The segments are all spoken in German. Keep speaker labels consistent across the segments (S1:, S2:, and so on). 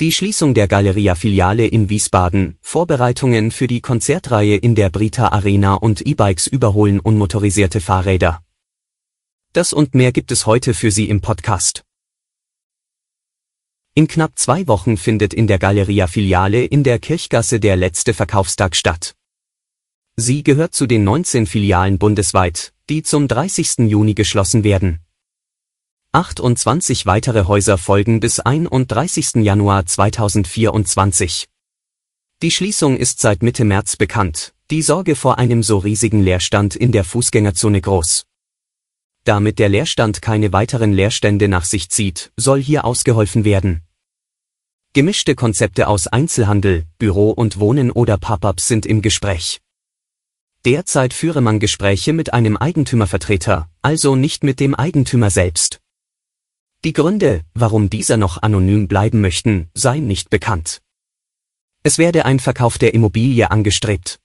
S1: Die Schließung der Galeria-Filiale in Wiesbaden, Vorbereitungen für die Konzertreihe in der Brita Arena und E-Bikes überholen unmotorisierte Fahrräder. Das und mehr gibt es heute für Sie im Podcast. In knapp zwei Wochen findet in der Galeria-Filiale in der Kirchgasse der letzte Verkaufstag statt. Sie gehört zu den 19 Filialen bundesweit, die zum 30. Juni geschlossen werden. 28 weitere Häuser folgen bis 31. Januar 2024. Die Schließung ist seit Mitte März bekannt, die Sorge vor einem so riesigen Leerstand in der Fußgängerzone groß. Damit der Leerstand keine weiteren Leerstände nach sich zieht, soll hier ausgeholfen werden. Gemischte Konzepte aus Einzelhandel, Büro und Wohnen oder Pop-ups sind im Gespräch. Derzeit führe man Gespräche mit einem Eigentümervertreter, also nicht mit dem Eigentümer selbst. Die Gründe, warum dieser noch anonym bleiben möchten, seien nicht bekannt. Es werde ein Verkauf der Immobilie angestrebt.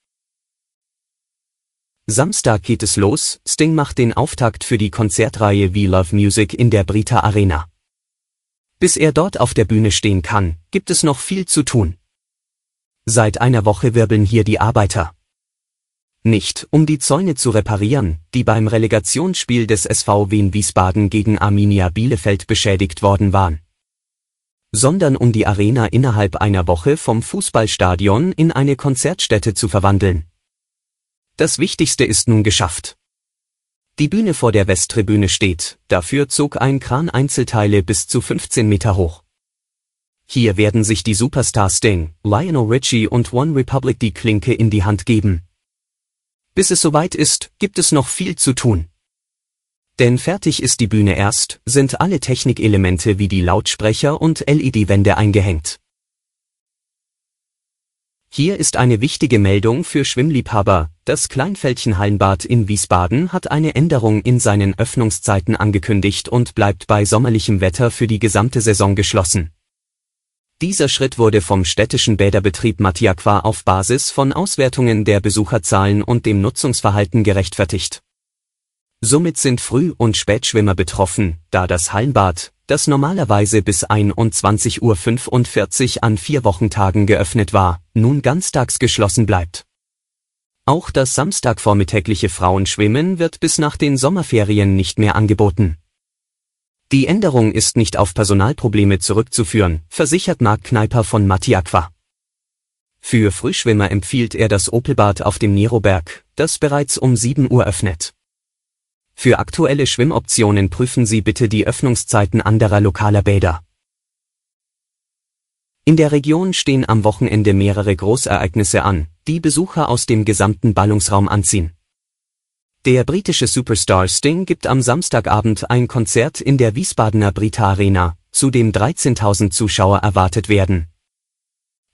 S1: Samstag geht es los, Sting macht den Auftakt für die Konzertreihe We Love Music in der Brita Arena. Bis er dort auf der Bühne stehen kann, gibt es noch viel zu tun. Seit einer Woche wirbeln hier die Arbeiter. Nicht, um die Zäune zu reparieren, die beim Relegationsspiel des SV Wien Wiesbaden gegen Arminia Bielefeld beschädigt worden waren. Sondern um die Arena innerhalb einer Woche vom Fußballstadion in eine Konzertstätte zu verwandeln. Das Wichtigste ist nun geschafft. Die Bühne vor der Westtribüne steht, dafür zog ein Kran Einzelteile bis zu 15 Meter hoch. Hier werden sich die Superstars Sting, Lionel Richie und One Republic die Klinke in die Hand geben. Bis es soweit ist, gibt es noch viel zu tun. Denn fertig ist die Bühne erst, sind alle Technikelemente wie die Lautsprecher und LED-Wände eingehängt. Hier ist eine wichtige Meldung für Schwimmliebhaber. Das Kleinfeldchen Hallenbad in Wiesbaden hat eine Änderung in seinen Öffnungszeiten angekündigt und bleibt bei sommerlichem Wetter für die gesamte Saison geschlossen. Dieser Schritt wurde vom städtischen Bäderbetrieb Matiaqua auf Basis von Auswertungen der Besucherzahlen und dem Nutzungsverhalten gerechtfertigt. Somit sind Früh- und Spätschwimmer betroffen, da das Hallenbad, das normalerweise bis 21.45 Uhr an vier Wochentagen geöffnet war, nun ganztags geschlossen bleibt. Auch das samstagvormittägliche Frauenschwimmen wird bis nach den Sommerferien nicht mehr angeboten. Die Änderung ist nicht auf Personalprobleme zurückzuführen, versichert Marc Kneiper von Matti Aqua. Für Frühschwimmer empfiehlt er das Opelbad auf dem Neroberg, das bereits um 7 Uhr öffnet. Für aktuelle Schwimmoptionen prüfen Sie bitte die Öffnungszeiten anderer lokaler Bäder. In der Region stehen am Wochenende mehrere Großereignisse an, die Besucher aus dem gesamten Ballungsraum anziehen. Der britische Superstar Sting gibt am Samstagabend ein Konzert in der Wiesbadener Brita Arena, zu dem 13.000 Zuschauer erwartet werden.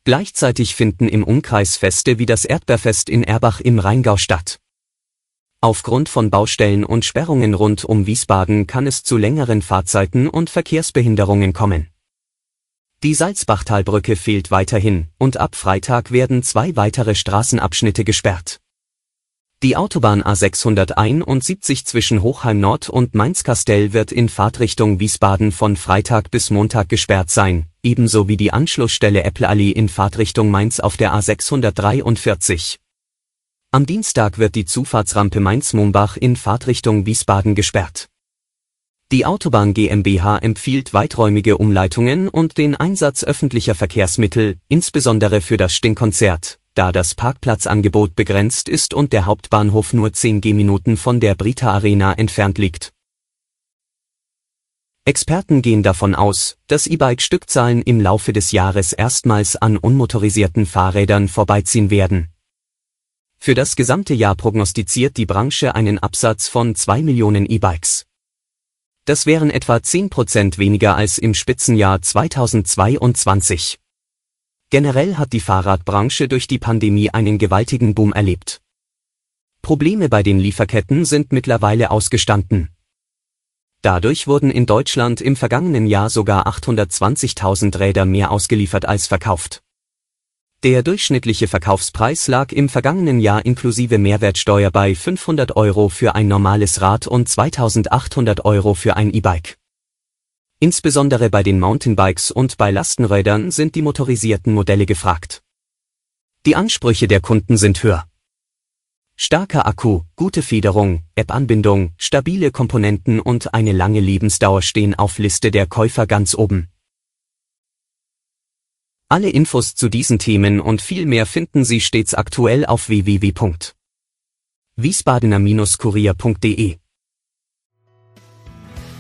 S1: Gleichzeitig finden im Umkreis Feste wie das Erdbeerfest in Erbach im Rheingau statt. Aufgrund von Baustellen und Sperrungen rund um Wiesbaden kann es zu längeren Fahrzeiten und Verkehrsbehinderungen kommen. Die Salzbachtalbrücke fehlt weiterhin und ab Freitag werden zwei weitere Straßenabschnitte gesperrt. Die Autobahn A671 zwischen Hochheim Nord und Mainz-Kastell wird in Fahrtrichtung Wiesbaden von Freitag bis Montag gesperrt sein, ebenso wie die Anschlussstelle Äppleallee in Fahrtrichtung Mainz auf der A643. Am Dienstag wird die Zufahrtsrampe Mainz-Mumbach in Fahrtrichtung Wiesbaden gesperrt. Die Autobahn GmbH empfiehlt weiträumige Umleitungen und den Einsatz öffentlicher Verkehrsmittel, insbesondere für das Stingkonzert da das Parkplatzangebot begrenzt ist und der Hauptbahnhof nur 10 Gehminuten von der Brita Arena entfernt liegt. Experten gehen davon aus, dass E-Bike-Stückzahlen im Laufe des Jahres erstmals an unmotorisierten Fahrrädern vorbeiziehen werden. Für das gesamte Jahr prognostiziert die Branche einen Absatz von 2 Millionen E-Bikes. Das wären etwa 10 Prozent weniger als im Spitzenjahr 2022. Generell hat die Fahrradbranche durch die Pandemie einen gewaltigen Boom erlebt. Probleme bei den Lieferketten sind mittlerweile ausgestanden. Dadurch wurden in Deutschland im vergangenen Jahr sogar 820.000 Räder mehr ausgeliefert als verkauft. Der durchschnittliche Verkaufspreis lag im vergangenen Jahr inklusive Mehrwertsteuer bei 500 Euro für ein normales Rad und 2800 Euro für ein E-Bike. Insbesondere bei den Mountainbikes und bei Lastenrädern sind die motorisierten Modelle gefragt. Die Ansprüche der Kunden sind höher. Starker Akku, gute Federung, App-Anbindung, stabile Komponenten und eine lange Lebensdauer stehen auf Liste der Käufer ganz oben. Alle Infos zu diesen Themen und viel mehr finden Sie stets aktuell auf www.wiesbadener-kurier.de.